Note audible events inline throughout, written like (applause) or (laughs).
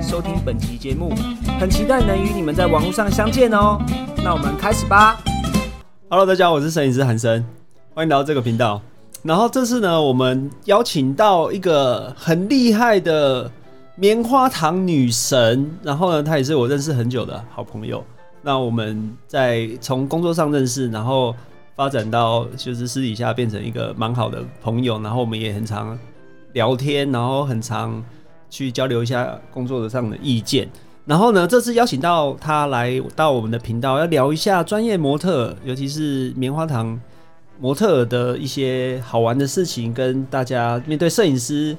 收听本期节目，很期待能与你们在网络上相见哦。那我们开始吧。Hello，大家好，我是摄影师韩生，欢迎来到这个频道。然后这次呢，我们邀请到一个很厉害的棉花糖女神，然后呢，她也是我认识很久的好朋友。那我们在从工作上认识，然后发展到就是私底下变成一个蛮好的朋友，然后我们也很常。聊天，然后很常去交流一下工作上的意见。然后呢，这次邀请到他来到我们的频道，要聊一下专业模特，尤其是棉花糖模特的一些好玩的事情，跟大家面对摄影师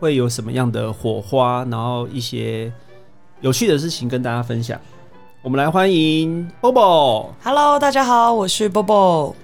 会有什么样的火花，然后一些有趣的事情跟大家分享。我们来欢迎 Bobo。Hello，大家好，我是 Bobo。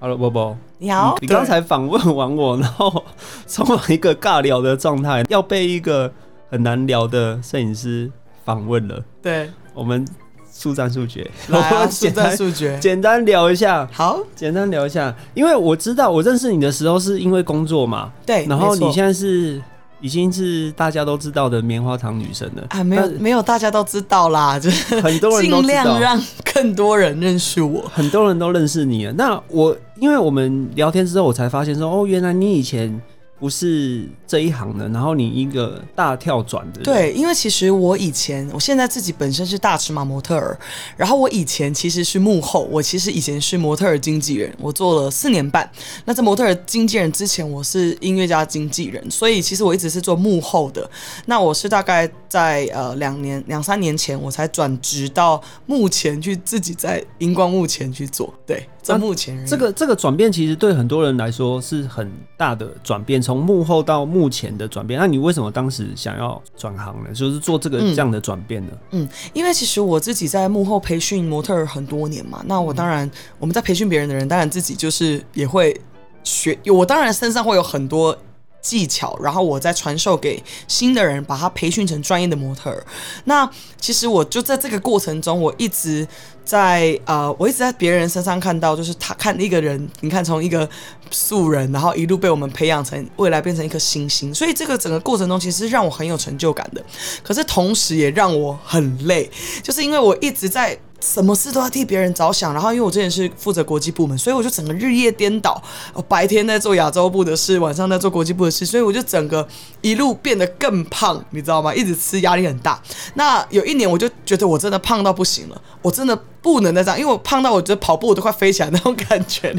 Hello，Bobo。你好，你刚才访问完我，然后从一个尬聊的状态，要被一个很难聊的摄影师访问了。对，我们速战速决，来 (laughs) 速战速决，简单聊一下。好，简单聊一下，因为我知道我认识你的时候是因为工作嘛。对，然后你现在是。已经是大家都知道的棉花糖女神了啊！没有没有，大家都知道啦，就 (laughs) 是很多人尽量让更多人认识我，很多人都认识你了。那我因为我们聊天之后，我才发现说，哦，原来你以前。不是这一行的，然后你一个大跳转的。对，因为其实我以前，我现在自己本身是大尺码模特儿，然后我以前其实是幕后，我其实以前是模特儿经纪人，我做了四年半。那在模特儿经纪人之前，我是音乐家经纪人，所以其实我一直是做幕后的。那我是大概在呃两年两三年前，我才转职到幕前去，自己在荧光幕前去做。对。在目前，这个这个转变其实对很多人来说是很大的转变，从幕后到目前的转变。那你为什么当时想要转行呢？就是做这个这样的转变呢？嗯，因为其实我自己在幕后培训模特很多年嘛，那我当然我们在培训别人的人，当然自己就是也会学，我当然身上会有很多。技巧，然后我再传授给新的人，把他培训成专业的模特儿。那其实我就在这个过程中，我一直在呃，我一直在别人身上看到，就是他看一个人，你看从一个素人，然后一路被我们培养成未来变成一颗星星。所以这个整个过程中，其实让我很有成就感的。可是同时也让我很累，就是因为我一直在。什么事都要替别人着想，然后因为我之前是负责国际部门，所以我就整个日夜颠倒，白天在做亚洲部的事，晚上在做国际部的事，所以我就整个一路变得更胖，你知道吗？一直吃，压力很大。那有一年我就觉得我真的胖到不行了，我真的不能再这样，因为我胖到我觉得跑步我都快飞起来那种感觉。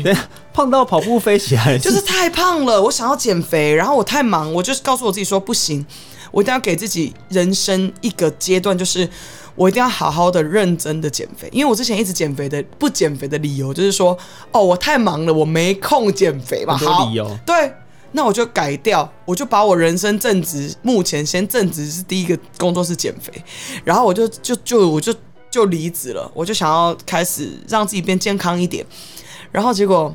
胖到跑步飞起来，就是太胖了。我想要减肥，然后我太忙，我就是告诉我自己说不行，我一定要给自己人生一个阶段，就是。我一定要好好的、认真的减肥，因为我之前一直减肥的不减肥的理由就是说，哦，我太忙了，我没空减肥吧。好，理由。对，那我就改掉，我就把我人生正职，目前先正职是第一个工作是减肥，然后我就就就我就就离职了，我就想要开始让自己变健康一点，然后结果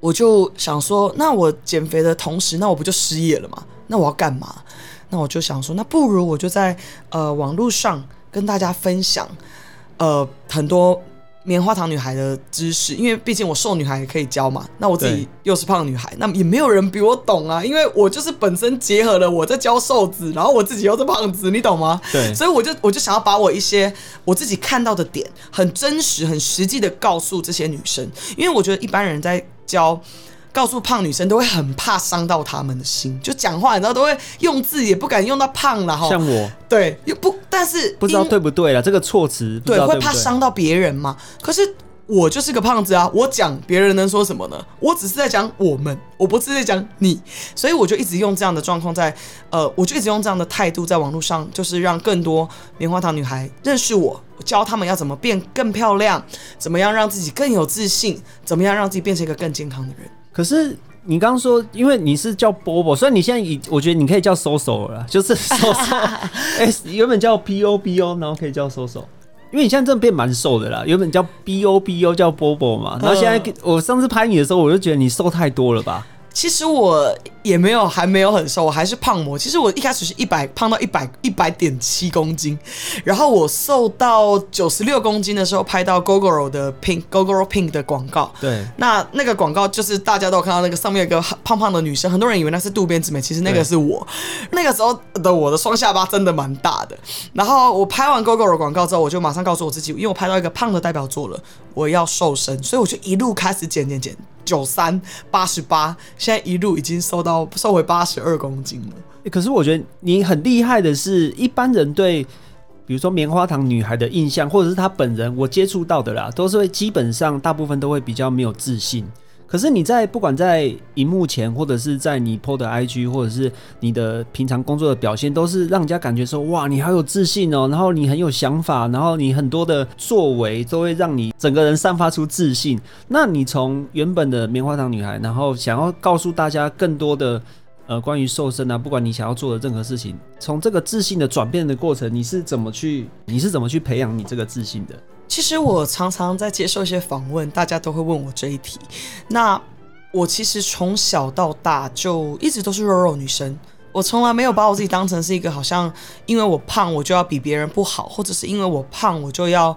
我就想说，那我减肥的同时，那我不就失业了吗？那我要干嘛？那我就想说，那不如我就在呃网络上。跟大家分享，呃，很多棉花糖女孩的知识，因为毕竟我瘦女孩也可以教嘛。那我自己又是胖女孩，那也没有人比我懂啊，因为我就是本身结合了我在教瘦子，然后我自己又是胖子，你懂吗？对，所以我就我就想要把我一些我自己看到的点，很真实、很实际的告诉这些女生，因为我觉得一般人在教。告诉胖女生都会很怕伤到他们的心，就讲话你知道都会用字也不敢用到胖了哈。像我，对，又不，但是不知道对不对了，这个措辞对会怕伤到别人嘛？可是我就是个胖子啊，我讲别人能说什么呢？我只是在讲我们，我不是在讲你，所以我就一直用这样的状况在，呃，我就一直用这样的态度在网络上，就是让更多棉花糖女孩认识我，教他们要怎么变更漂亮，怎么样让自己更有自信，怎么样让自己变成一个更健康的人。可是你刚刚说，因为你是叫波波，所以你现在以我觉得你可以叫 SOSO 了啦，(laughs) 就是 SOSO，(laughs) 哎、原本叫 POBO，然后可以叫 SOSO。因为你现在真的变蛮瘦的啦，原本叫 BOBO 叫波波嘛，然后现在、我上次拍你的时候，我就觉得你瘦太多了吧？其实我也没有，还没有很瘦，我还是胖模。其实我一开始是一百胖到一百一百点七公斤，然后我瘦到九十六公斤的时候，拍到 GoGoRo 的 Pink GoGoRo Pink 的广告。对，那那个广告就是大家都有看到那个上面有个胖胖的女生，很多人以为那是渡边直美，其实那个是我。那个时候的我的双下巴真的蛮大的。然后我拍完 GoGo 的广告之后，我就马上告诉我自己，因为我拍到一个胖的代表作了，我要瘦身，所以我就一路开始减减减，九三八十八，现在一路已经瘦到瘦回八十二公斤了。可是我觉得你很厉害的是，一般人对比如说棉花糖女孩的印象，或者是她本人，我接触到的啦，都是会基本上大部分都会比较没有自信。可是你在不管在荧幕前，或者是在你 PO 的 IG，或者是你的平常工作的表现，都是让人家感觉说哇，你好有自信哦，然后你很有想法，然后你很多的作为都会让你整个人散发出自信。那你从原本的棉花糖女孩，然后想要告诉大家更多的呃关于瘦身啊，不管你想要做的任何事情，从这个自信的转变的过程，你是怎么去你是怎么去培养你这个自信的？其实我常常在接受一些访问，大家都会问我这一题。那我其实从小到大就一直都是肉肉女生，我从来没有把我自己当成是一个好像因为我胖我就要比别人不好，或者是因为我胖我就要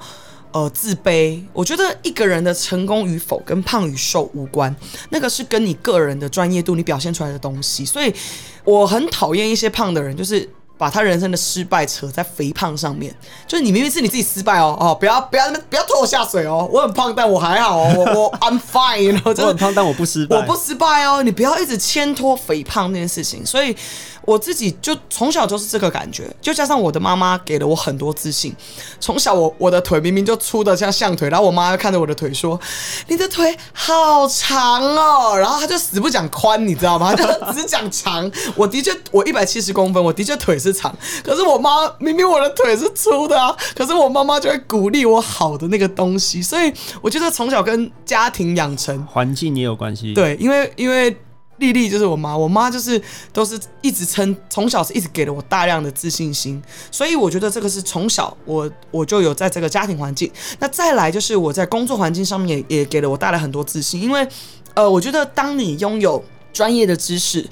呃自卑。我觉得一个人的成功与否跟胖与瘦无关，那个是跟你个人的专业度你表现出来的东西。所以我很讨厌一些胖的人，就是。把他人生的失败扯在肥胖上面，就是你明明是你自己失败哦哦，不要不要不要拖我下水哦，我很胖，但我还好哦，(laughs) 我我 I'm fine，我真的我很胖，但我不失败。我不失败哦，你不要一直牵拖肥胖这件事情。所以我自己就从小就是这个感觉，就加上我的妈妈给了我很多自信。从小我我的腿明明就粗的像象腿，然后我妈看着我的腿说：“你的腿好长哦。”然后她就死不讲宽，你知道吗？她就只讲长。我的确我一百七十公分，我的确腿是长，可是我妈明明我的腿是粗的啊，可是我妈妈就会鼓励我好的那个东西。所以我觉得从小跟家庭养成。环境也有关系。，对，因为因为丽丽就是我妈，我妈就是都是一直撑，从小是一直给了我大量的自信心，所以我觉得这个是从小我我就有在这个家庭环境。那再来就是我在工作环境上面也也给了我带来很多自信，因为呃，我觉得当你拥有专业的知识。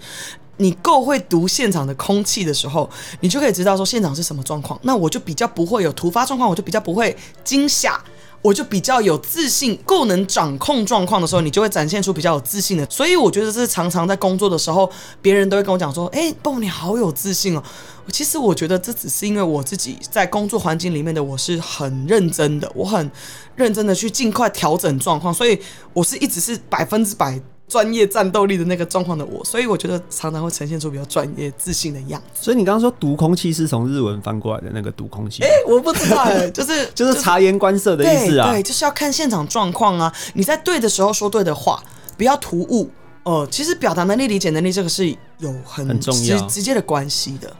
你够会读现场的空气的时候，你就可以知道说现场是什么状况。那我就比较不会有突发状况，我就比较不会惊吓，我就比较有自信，够能掌控状况的时候，你就会展现出比较有自信的。所以我觉得这是常常在工作的时候，别人都会跟我讲说：“哎、蹦你好有自信哦。”其实我觉得这只是因为我自己在工作环境里面的我是很认真的，我很认真的去尽快调整状况，所以我是一直是百分之百。专业战斗力的那个状况的我，所以我觉得常常会呈现出比较专业、自信的样子。所以你刚刚说读空气是从日文翻过来的那个读空气，我不知道哎、就是 (laughs) 就是察言观色的意思啊。对对，就是要看现场状况啊。你在对的时候说对的话，不要突兀。呃，其实表达能力、理解能力这个是有很很重要直直接的关系的。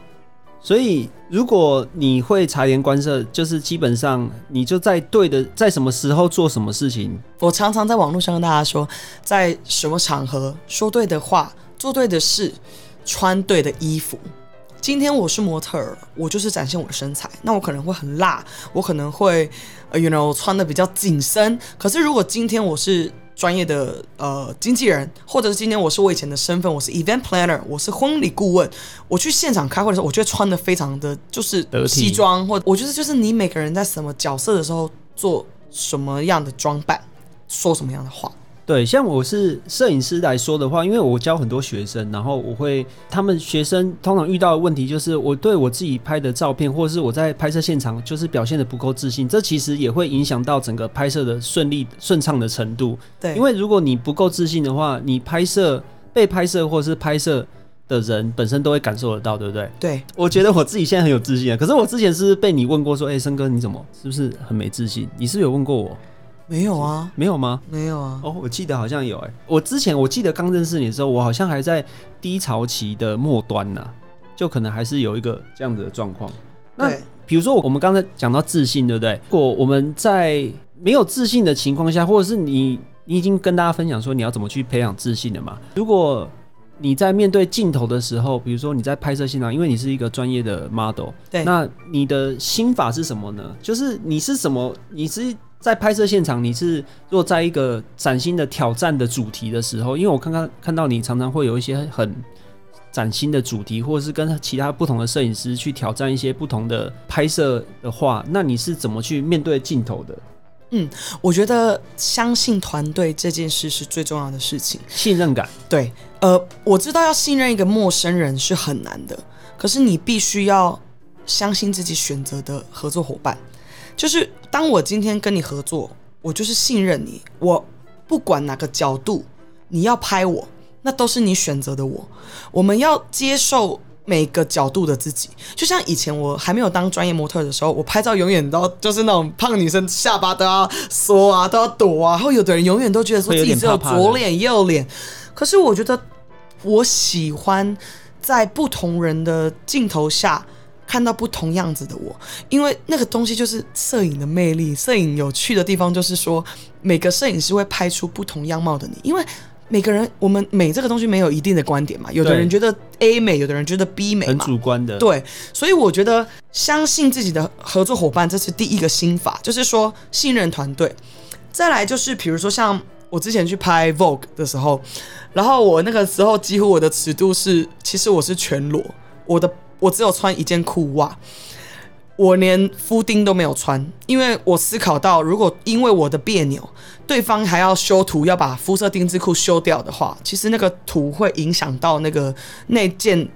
所以如果你会察言观色，就是基本上你就在对的，在什么时候做什么事情。我常常在网络上跟大家说，在什么场合说对的话，做对的事，穿对的衣服。今天我是模特儿，我就是展现我的身材，那我可能会很辣，我可能会呃，you know，穿的比较紧身。可是如果今天我是专业的呃经纪人，或者是今天我是我以前的身份，我是 event planner，我是婚礼顾问，我去现场开会的时候，我觉得穿的非常的就是西装，或我觉得就是你每个人在什么角色的时候做什么样的装扮，说什么样的话。对，像我是摄影师来说的话，因为我教很多学生，然后我会他们学生通常遇到的问题就是，我对我自己拍的照片，或者是我在拍摄现场就是表现的不够自信，这其实也会影响到整个拍摄的顺利顺畅的程度。对，因为如果你不够自信的话，你拍摄被拍摄或是拍摄的人本身都会感受得到，对不对？对我觉得我自己现在很有自信啊，可是我之前是是被你问过说，哎、森哥你怎么是不是很没自信？你是不是有问过我？没有啊，没有吗？没有啊。哦，我记得好像有哎、我之前我记得刚认识你的时候，我好像还在低潮期的末端呢、就可能还是有一个这样子的状况。那比如说我们刚才讲到自信，对不对？如果我们在没有自信的情况下，或者是你你已经跟大家分享说你要怎么去培养自信了嘛？如果你在面对镜头的时候，比如说你在拍摄现场，因为你是一个专业的 model，对那你的心法是什么呢？就是你是什么？你是在拍摄现场，你是若在一个崭新的挑战的主题的时候，因为我看看看到你常常会有一些很崭新的主题，或者是跟其他不同的摄影师去挑战一些不同的拍摄的话，那你是怎么去面对镜头的？嗯我觉得相信团队这件事是最重要的事情。信任感，对，呃，我知道要信任一个陌生人是很难的，可是你必须要相信自己选择的合作伙伴。就是当我今天跟你合作，我就是信任你，我不管哪个角度你要拍我，那都是你选择的我。我们要接受每个角度的自己，就像以前我还没有当专业模特的时候，我拍照永远都就是那种胖女生下巴都要缩啊，都要躲啊，然后有的人永远都觉得说自己只有左脸右脸，可是我觉得我喜欢在不同人的镜头下看到不同样子的我，因为那个东西就是摄影的魅力。摄影有趣的地方就是说，每个摄影师会拍出不同样貌的你，因为。每个人，我们美这个东西没有一定的观点嘛，有的人觉得 A 美，有的人觉得 B 美很，主观的。对，所以我觉得相信自己的合作伙伴，这是第一个心法，就是说信任团队。再来就是比如说像我之前去拍 Vogue 的时候，然后我那个时候几乎我的尺度是，其实我是全裸，我的我只有穿一件裤袜。我连夫丁都没有穿，因为我思考到，如果因为我的别扭，对方还要修图，要把肤色丁字裤修掉的话，其实那个图会影响到那个那件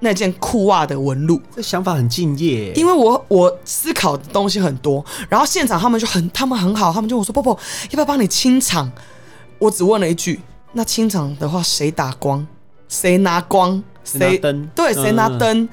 那件裤袜的纹路。这想法很敬业，因为我我思考的东西很多，然后现场他们就很他们很好，他们就我说波波要不要帮你清场？我只问了一句，那清场的话谁打光？谁拿光？谁灯对，谁拿嗯灯？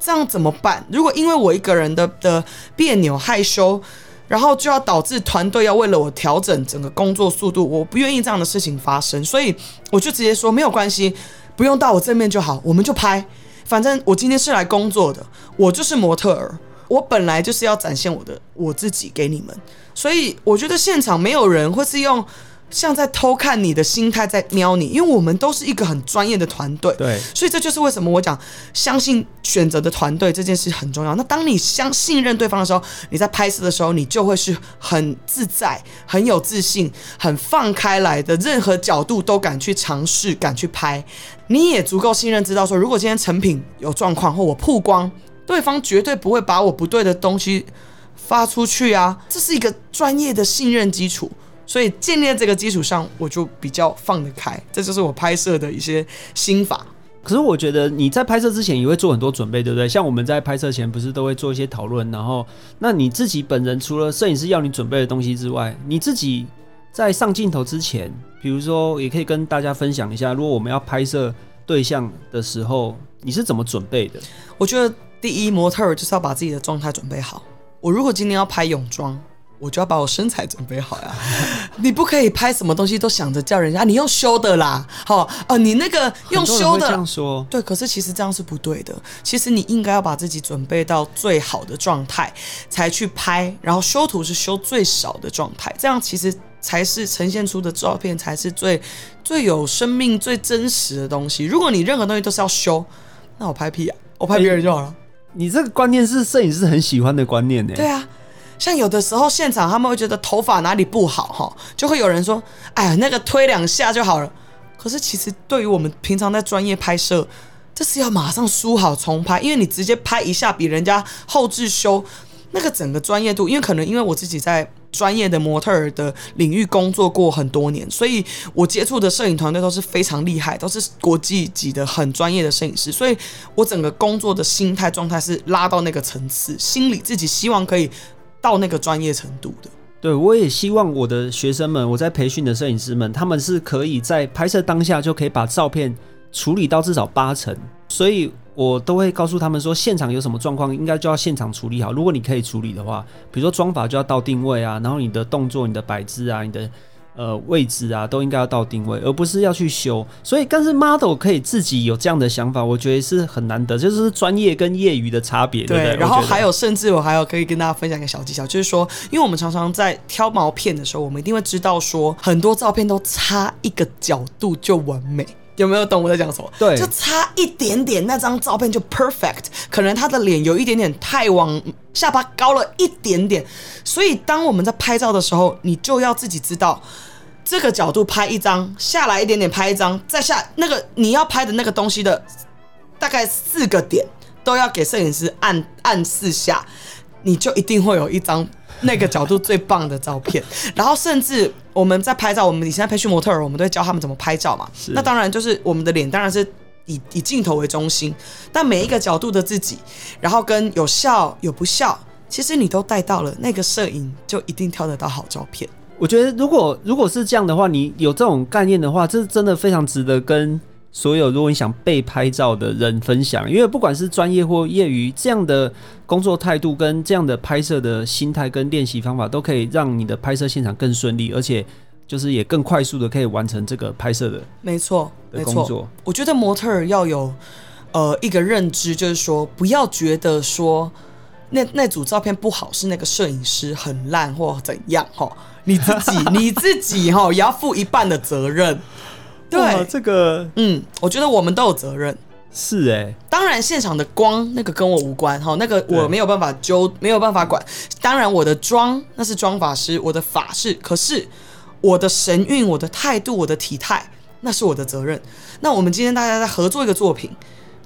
这样怎么办？如果因为我一个人的的别扭害羞，然后就要导致团队要为了我调整整个工作速度，我不愿意这样的事情发生，所以我就直接说没有关系，不用到我正面就好，我们就拍。反正我今天是来工作的，我就是模特儿，我本来就是要展现我的我自己给你们，所以我觉得现场没有人会是用像在偷看你的心态在瞄你，因为我们都是一个很专业的团队，对，所以这就是为什么我讲相信选择的团队这件事很重要。那当你相信任对方的时候，你在拍摄的时候，你就会是很自在、很有自信、很放开来的，任何角度都敢去尝试、敢去拍。你也足够信任，知道说，如果今天成品有状况或我曝光，对方绝对不会把我不对的东西发出去啊。这是一个专业的信任基础。所以建立在这个基础上，我就比较放得开，这就是我拍摄的一些心法。可是我觉得你在拍摄之前也会做很多准备，对不对？像我们在拍摄前不是都会做一些讨论，然后那你自己本人除了摄影师要你准备的东西之外，你自己在上镜头之前，比如说也可以跟大家分享一下，如果我们要拍摄对象的时候，你是怎么准备的？我觉得第一，模特儿就是要把自己的状态准备好。我如果今天要拍泳装，我就要把我身材准备好呀。(laughs) 你不可以拍什么东西都想着叫人家你用修的啦，好哦、你那个用修很多人会这样。说，对，可是其实这样是不对的。其实你应该要把自己准备到最好的状态才去拍，然后修图是修最少的状态，这样其实才是呈现出的照片才是最最有生命、最真实的东西。如果你任何东西都是要修，(laughs) 那我拍屁啊，我拍别人就好了。你这个观念是摄影师很喜欢的观念呢。对啊，像有的时候现场他们会觉得头发哪里不好哈，就会有人说：“哎呀，那个推两下就好了。”可是其实对于我们平常在专业拍摄，这是要马上梳好重拍，因为你直接拍一下比人家后置修那个整个专业度，因为可能因为我自己在专业的模特儿的领域工作过很多年，所以我接触的摄影团队都是非常厉害，都是国际级的很专业的摄影师，所以我整个工作的心态状态是拉到那个层次，心里自己希望可以到那个专业程度的。对，我也希望我的学生们，我在培训的摄影师们，他们是可以在拍摄当下就可以把照片处理到至少八成，所以我都会告诉他们说，现场有什么状况，应该就要现场处理好。如果你可以处理的话，比如说妆法就要到定位啊，然后你的动作、你的摆姿啊、你的呃位置啊，都应该要到定位，而不是要去修。所以，但是 model 可以自己有这样的想法，我觉得是很难得，就是专业跟业余的差别，对不对？然后还有，甚至我还有可以跟大家分享一个小技巧，就是说，因为我们常常在挑毛片的时候，我们一定会知道说，很多照片都差一个角度就完美。有没有懂我在讲什么？对就差一点点，那张照片就 perfect。可能他的脸有一点点太往下巴高了一点点，所以当我们在拍照的时候，你就要自己知道。这个角度拍一张，下来一点点拍一张，再下那个你要拍的那个东西的大概四个点都要给摄影师按按四下，你就一定会有一张那个角度最棒的照片。(laughs) 然后甚至我们在拍照，我们以前在培训模特儿，我们都会教他们怎么拍照嘛。那当然就是我们的脸当然是以以镜头为中心，但每一个角度的自己，然后跟有笑有不笑，其实你都带到了，那个摄影就一定挑得到好照片。我觉得如果如果是这样的话，你有这种概念的话，这真的非常值得跟所有如果你想被拍照的人分享，因为不管是专业或业余，这样的工作态度跟这样的拍摄的心态跟练习方法，都可以让你的拍摄现场更顺利，而且就是也更快速的可以完成这个拍摄的。没错，没错。我觉得模特要有呃一个认知，就是说不要觉得说那那组照片不好是那个摄影师很烂或怎样哈，你自己 (laughs) 你自己哈也要负一半的责任。对，这个嗯，我觉得我们都有责任。是哎、当然，现场的光那个跟我无关哈，那个我没有办法揪，没有办法管。当然，我的妆那是妆法师，我的法式，可是我的神韵、我的态度、我的体态，那是我的责任。那我们今天大家在合作一个作品，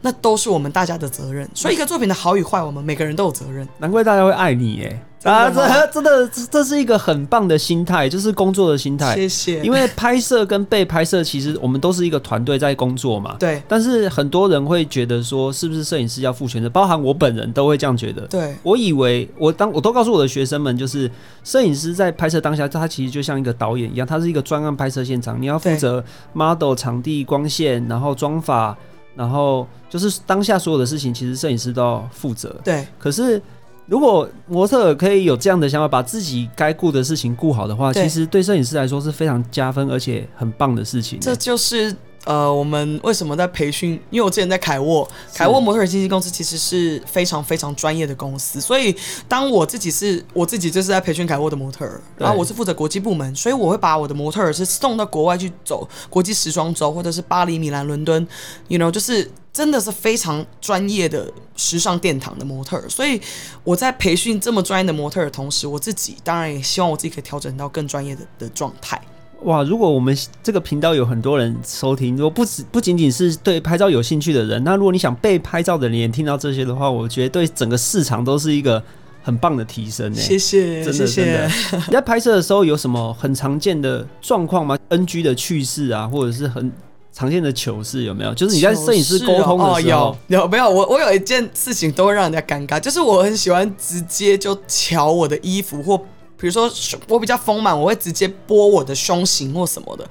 那都是我们大家的责任。所以，一个作品的好与坏，我们每个人都有责任。难怪大家会爱你哎、真的啊，吗这 (laughs) 真的这这是一个很棒的心态，就是工作的心态。谢谢。因为拍摄跟被拍摄，其实我们都是一个团队在工作嘛。对但是很多人会觉得说，是不是摄影师要负全责？包含我本人都会这样觉得。对我以为我当我都告诉我的学生们，就是摄影师在拍摄当下，他其实就像一个导演一样，他是一个专案拍摄现场，你要负责 model、场地、光线，然后妆法，然后就是当下所有的事情，其实摄影师都要负责。对可是，如果模特可以有这样的想法，把自己该顾的事情顾好的话，其实对摄影师来说是非常加分而且很棒的事情。这就是呃，我们为什么在培训？因为我之前在凯沃，凯沃模特儿经纪公司其实是非常非常专业的公司，所以当我自己是我自己就是在培训凯沃的模特儿，然后我是负责国际部门，所以我会把我的模特儿是送到国外去走国际时装周，或者是巴黎、米兰、伦敦，you know，就是。真的是非常专业的时尚殿堂的模特儿，所以我在培训这么专业的模特儿的同时，我自己当然也希望我自己可以调整到更专业的的状态。哇，如果我们这个频道有很多人收听，如果不止不仅仅是对拍照有兴趣的人，那如果你想被拍照的人也听到这些的话，我觉得对整个市场都是一个很棒的提升呢。谢谢，真的谢真谢的。你在拍摄的时候有什么很常见的状况吗？NG 的趣事啊，或者是很常见的糗事有没有？就是你在摄影师沟通的时候哦，有有没有？我我有一件事情都会让人家尴尬，就是我很喜欢直接就瞧我的衣服，或比如说我比较丰满，我会直接拨我的胸型或什么的。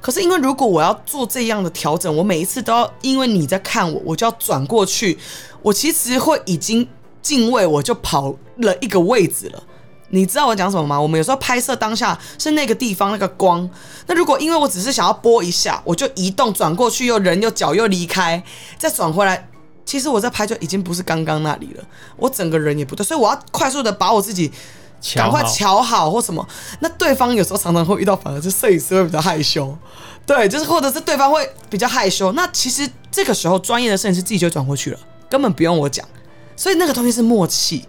可是因为如果我要做这样的调整，我每一次都要因为你在看我，我就要转过去，我其实会已经进位，我就跑了一个位置了。你知道我讲什么吗？我们有时候拍摄当下是那个地方那个光，那如果因为我只是想要拨一下，我就移动转过去，又人又脚又离开，再转回来，其实我在拍就已经不是刚刚那里了，我整个人也不对，所以我要快速的把我自己赶快好调好或什么。那对方有时候常常会遇到，反而是摄影师会比较害羞，对，就是或者是对方会比较害羞。那其实这个时候专业的摄影师自己就转过去了，根本不用我讲。所以那个东西是默契。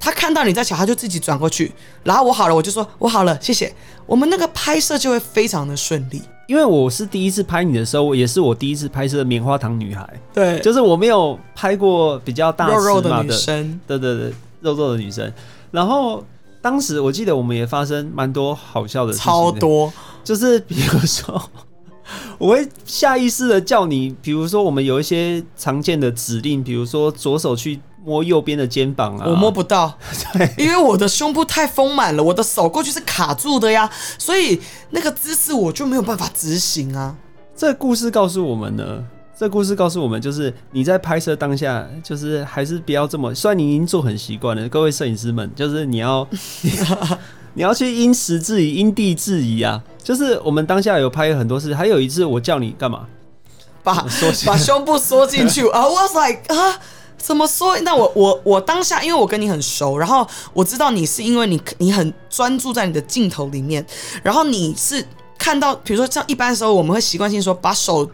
他看到你在瞧，他就自己转过去，然后我好了，我就说我好了，谢谢。我们那个拍摄就会非常的顺利。因为我是第一次拍你的时候，也是我第一次拍摄棉花糖女孩，对就是我没有拍过比较大肉肉的女生，对对对，肉肉的女生。然后当时我记得我们也发生蛮多好笑的事情的，超多。就是比如说，我会下意识的叫你，比如说我们有一些常见的指令，比如说左手去摸右边的肩膀啊，我摸不到，(laughs) (laughs) 因为我的胸部太丰满了，我的手过去是卡住的呀，所以那个姿势我就没有办法执行啊。这个故事告诉我们呢，这故事告诉我们，就是你在拍摄当下，就是还是不要这么。虽然你已经做很习惯了，各位摄影师们，就是你要 (laughs) 你要去因时制宜、因地制宜啊。就是我们当下有拍很多次，还有一次我叫你干嘛？把缩把胸部缩进去 (laughs) 啊！我 was like 啊，怎么缩？那我我我当下，因为我跟你很熟，然后我知道你是因为你你很专注在你的镜头里面，然后你是看到，比如说像一般时候我们会习惯性说把手。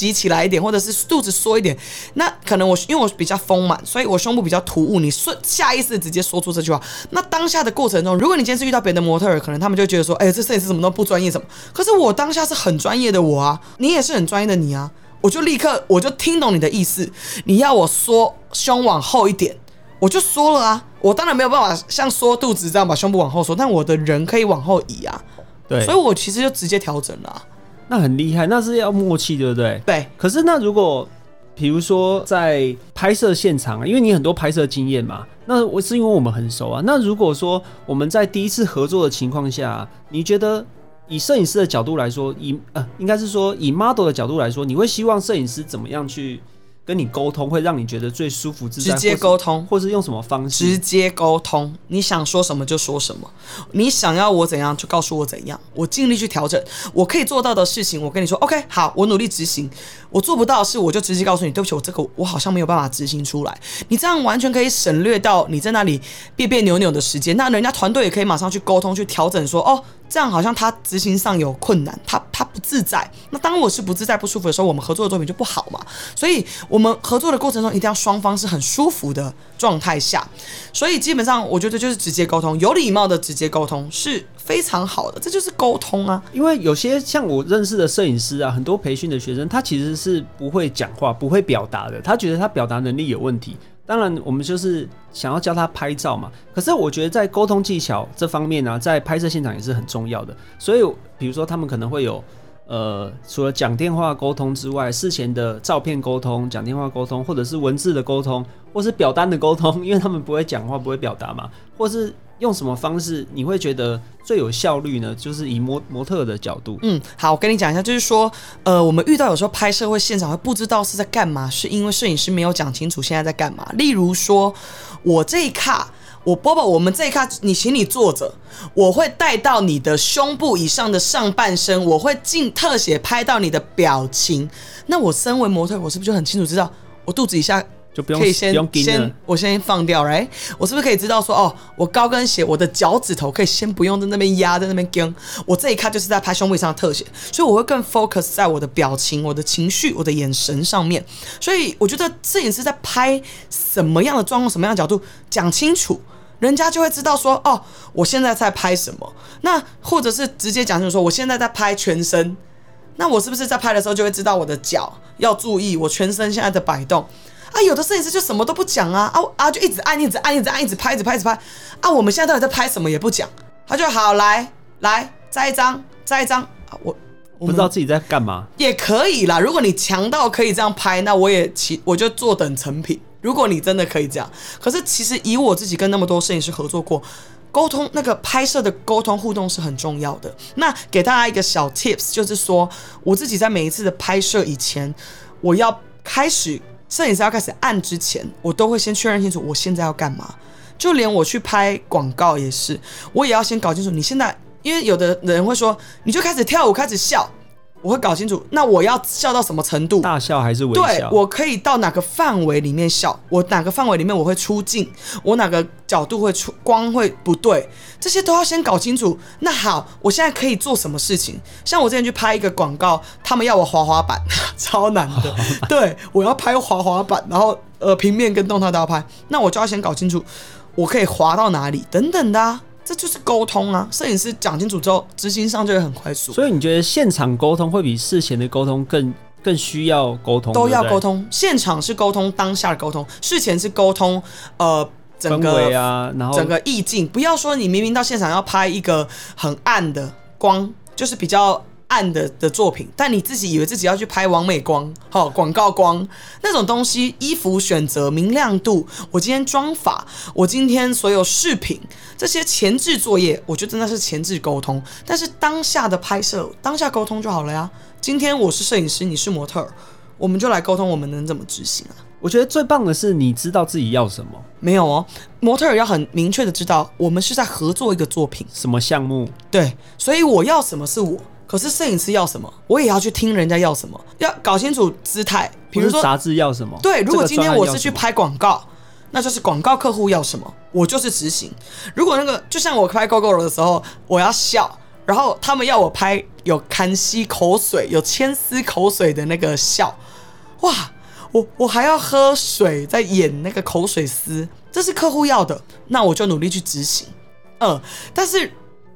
挤起来一点，或者是肚子缩一点，那可能我因为我比较丰满，所以我胸部比较突兀，你顺下意识直接说出这句话。那当下的过程中，如果你今天是遇到别的模特儿，可能他们就觉得说，哎，这摄影师怎么都不专业，什么？可是我当下是很专业的我啊，你也是很专业的你啊，我就立刻我就听懂你的意思，你要我缩胸往后一点，我就缩了啊。我当然没有办法像缩肚子这样把胸部往后缩，但我的人可以往后移啊。对，所以我其实就直接调整了啊。那很厉害，那是要默契，对不对？对。可是那如果，比如说在拍摄现场啊，因为你很多拍摄经验嘛，那我是因为我们很熟啊。那如果说我们在第一次合作的情况下，你觉得以摄影师的角度来说，以呃，应该是说以 model 的角度来说，你会希望摄影师怎么样去？跟你沟通会让你觉得最舒服自在，直接沟通，或是用什么方式？直接沟通，你想说什么就说什么，你想要我怎样就告诉我怎样，我尽力去调整，我可以做到的事情，我跟你说，OK，好，我努力执行。我做不到的事，我就直接告诉你，对不起，我这个我好像没有办法执行出来。你这样完全可以省略到你在那里别别扭扭的时间，那人家团队也可以马上去沟通去调整，说哦。这样好像他执行上有困难，他他不自在。那当我是不自在、不舒服的时候，我们合作的作品就不好嘛。所以，我们合作的过程中一定要双方是很舒服的状态下。所以，基本上我觉得就是直接沟通，有礼貌的直接沟通是非常好的。这就是沟通啊。因为有些像我认识的摄影师啊，很多培训的学生，他其实是不会讲话、不会表达的。他觉得他表达能力有问题。当然，我们就是想要教他拍照嘛。可是我觉得在沟通技巧这方面呢，在拍摄现场也是很重要的。所以，比如说他们可能会有，呃，除了讲电话沟通之外，事前的照片沟通、讲电话沟通，或者是文字的沟通，或是表单的沟通，因为他们不会讲话、不会表达嘛，或是。用什么方式你会觉得最有效率呢？就是以模模特的角度。嗯，好，我跟你讲一下，就是说，呃，我们遇到有时候拍摄会现场会不知道是在干嘛，是因为摄影师没有讲清楚现在在干嘛。例如说，我这一卡，我 Bobo，，我们这一卡，你请你坐着，我会带到你的胸部以上的上半身，我会进特写拍到你的表情。那我身为模特，我是不是就很清楚知道我肚子以下？就不用可以先先我先放掉，right？我是不是可以知道说，哦，我高跟鞋，我的脚趾头可以先不用在那边压，在那边跟，我这一看就是在拍胸部上的特写，所以我会更 focus 在我的表情、我的情绪、我的眼神上面。所以我觉得摄影师在拍什么样的状况、什么样的角度讲清楚，人家就会知道说，哦，我现在在拍什么。那或者是直接讲清楚说，我现在在拍全身，那我是不是在拍的时候就会知道我的脚要注意，我全身现在的摆动。啊，有的摄影师就什么都不讲啊，啊啊，就一直按，一直按，一直按，一直拍，一直拍，一直拍。啊，我们现在到底在拍什么也不讲，他就好来来再一张，再一张。啊，我不知道自己在干嘛，也可以啦。如果你强到可以这样拍，那我也其我就坐等成品。如果你真的可以这样，可是其实以我自己跟那么多摄影师合作过，沟通那个拍摄的沟通互动是很重要的。那给大家一个小 tips，就是说我自己在每一次的拍摄以前，我要开始。摄影师要开始按之前，我都会先确认清楚我现在要干嘛。就连我去拍广告也是，我也要先搞清楚你现在，因为有的人会说，你就开始跳舞，开始笑。我会搞清楚，那我要笑到什么程度？大笑还是微笑？对，我可以到哪个范围里面笑？我哪个范围里面我会出镜？我哪个角度会出光会不对？这些都要先搞清楚。那好，我现在可以做什么事情？像我之前去拍一个广告，他们要我滑滑板，(laughs) 超难的。对，我要拍滑滑板，然后呃平面跟动态都要拍，那我就要先搞清楚我可以滑到哪里等等的。这就是沟通啊！摄影师讲清楚之后，执行上就会很快速。所以你觉得现场沟通会比事前的沟通更更需要沟通？都要沟通。现场是沟通当下的沟通，事前是沟通呃整个啊，然后整个意境。不要说你明明到现场要拍一个很暗的光，就是比较。暗的的作品，但你自己以为自己要去拍完美光、好广告光那种东西，衣服选择明亮度，我今天妆法，我今天所有饰品这些前置作业，我觉得那是前置沟通。但是当下的拍摄，当下沟通就好了呀。今天我是摄影师，你是模特，我们就来沟通，我们能怎么执行啊？我觉得最棒的是你知道自己要什么，没有哦，模特儿要很明确的知道，我们是在合作一个作品，什么项目，对，所以我要什么是我，可是摄影师要什么，我也要去听人家要什么，要搞清楚姿态。比如说杂志要什么，对，如果今天我是去拍广告，那就是广告客户要什么，我就是执行。如果那个就像我拍 GoGo 的时候，我要笑，然后他们要我拍有看吸口水、有牵丝口水的那个笑，哇，我我还要喝水在演那个口水丝，这是客户要的，那我就努力去执行。嗯，但是。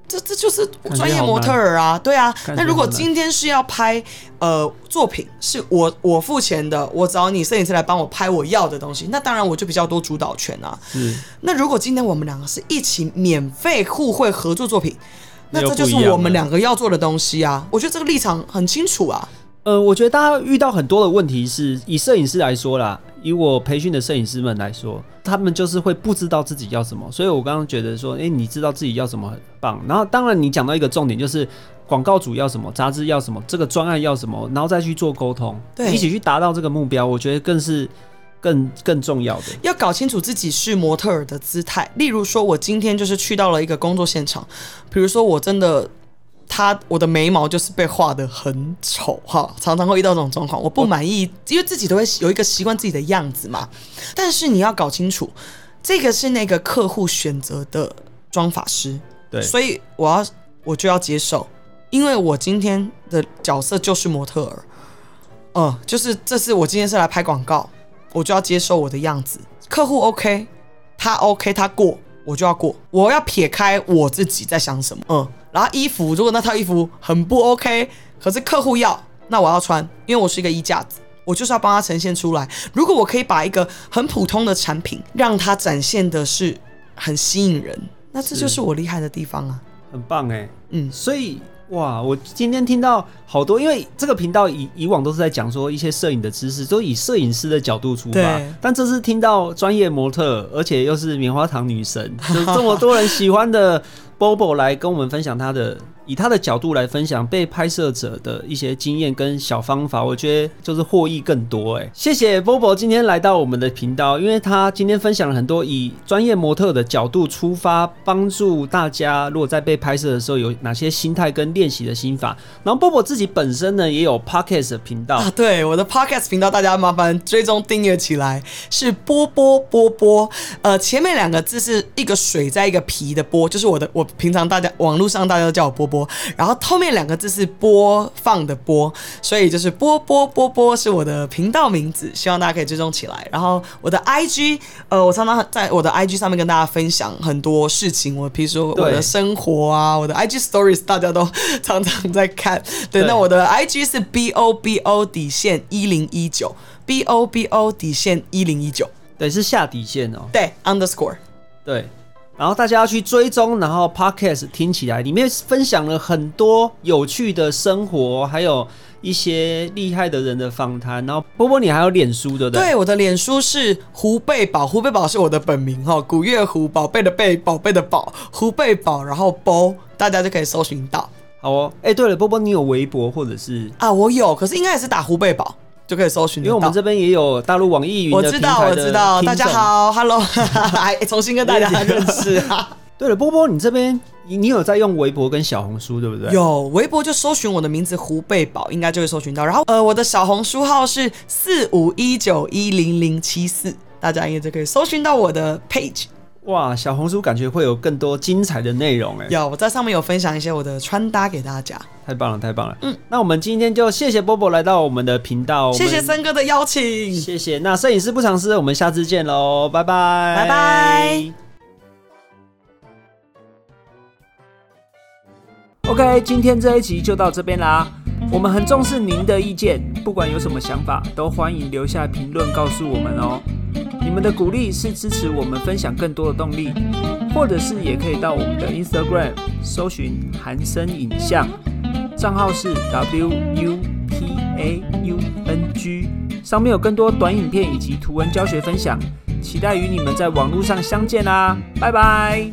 这这就是专业模特儿啊，对啊。那如果今天是要拍呃作品，是我我付钱的，我找你摄影师来帮我拍我要的东西，那当然我就比较多主导权啊。是那如果今天我们两个是一起免费互惠合作作品，那这就是我们两个要做的东西啊。我觉得这个立场很清楚啊。呃，我觉得大家遇到很多的问题是，以摄影师来说啦，以我培训的摄影师们来说，他们就是会不知道自己要什么。所以我刚刚觉得说，诶，你知道自己要什么很棒。然后当然你讲到一个重点，就是广告主要什么，杂志要什么，这个专案要什么，然后再去做沟通，对一起去达到这个目标，我觉得更是更更重要的。要搞清楚自己是模特儿的姿态。例如说，我今天就是去到了一个工作现场，比如说我真的。他我的眉毛就是被画的很丑哈，常常会遇到这种状况，我不满意，因为自己都会有一个习惯自己的样子嘛。但是你要搞清楚，这个是那个客户选择的妆法师，对，所以我要我就要接受，因为我今天的角色就是模特儿，嗯，就是这是我今天是来拍广告，我就要接受我的样子。客户 OK，他 OK，他过我就要过，我要撇开我自己在想什么，嗯，然后衣服如果那套衣服很不 OK，可是客户要，那我要穿，因为我是一个衣架子。我就是要帮他呈现出来。如果我可以把一个很普通的产品，让它展现的是很吸引人，那这就是我厉害的地方啊。很棒哎。嗯，所以哇，我今天听到好多，因为这个频道以以往都是在讲说一些摄影的知识，都以摄影师的角度出发。但这次听到专业模特，而且又是棉花糖女神，就这么多人喜欢的 Bobo 来跟我们分享他的，以他的角度来分享被拍摄者的一些经验跟小方法，我觉得就是获益更多哎。谢谢 Bobo 今天来到我们的频道，因为他今天分享了很多以专业模特的角度出发，帮助大家如果在被拍摄的时候有哪些心态跟练习的心法。然后 Bobo 自己本身呢也有 Podcast 的频道，啊，对，我的 podcast 频道，大家麻烦追踪订阅起来，是波波波波。呃，前面两个字是一个水在一个皮的波，就是我的，我平常大家网络上大家都叫我波波。然后后面两个字是播放的播，所以就是波波波波是我的频道名字，希望大家可以追踪起来。然后我的 IG，呃，我常常在我的 IG 上面跟大家分享很多事情，我比如说我的生活啊，我的 IG Stories 大家都常常在看。对，对那我的 IG 是 B O B O 底线一零一九，B O B O 底线一零一九，对，是下底线哦、对，underscore。对，然后大家要去追踪，然后 podcast 听起来里面分享了很多有趣的生活，还有一些厉害的人的访谈。然后波波，你还有脸书对不对？对，我的脸书是胡贝宝，胡贝宝是我的本名哈，古月胡，宝贝的贝，宝贝的宝，胡贝宝，然后波，大家就可以搜寻到好哦。哎、对了，波波，你有微博或者是？啊。我有，可是应该也是打胡贝宝就可以搜寻。因为我们这边也有大陆网易云的我知道，我知道，大家。好，Hello，(laughs) 哎，重新跟大家 (laughs) 认识啊。(laughs) 对了，波波，你这边你你有在用微博跟小红书对不对？。有微博就搜寻我的名字胡贝宝，应该就会搜寻到。然后呃，我的小红书号是四五一九一零零七四，大家应该就可以搜寻到我的 page。哇，小红书感觉会有更多精彩的内容哎。有我在上面有分享一些我的穿搭给大家，太棒了，太棒了。嗯，那我们今天就谢谢波波来到我们的频道，谢谢森哥的邀请。谢谢。那摄影师不藏私，我们下次见喽，拜拜，拜拜。OK，今天这一集就到这边啦。我们很重视您的意见，不管有什么想法，都欢迎留下评论告诉我们哦。你们的鼓励是支持我们分享更多的动力，或者是也可以到我们的 Instagram 搜寻韩生影像，账号是 W U P A U N G，上面有更多短影片以及图文教学分享，期待与你们在网络上相见啦，拜拜。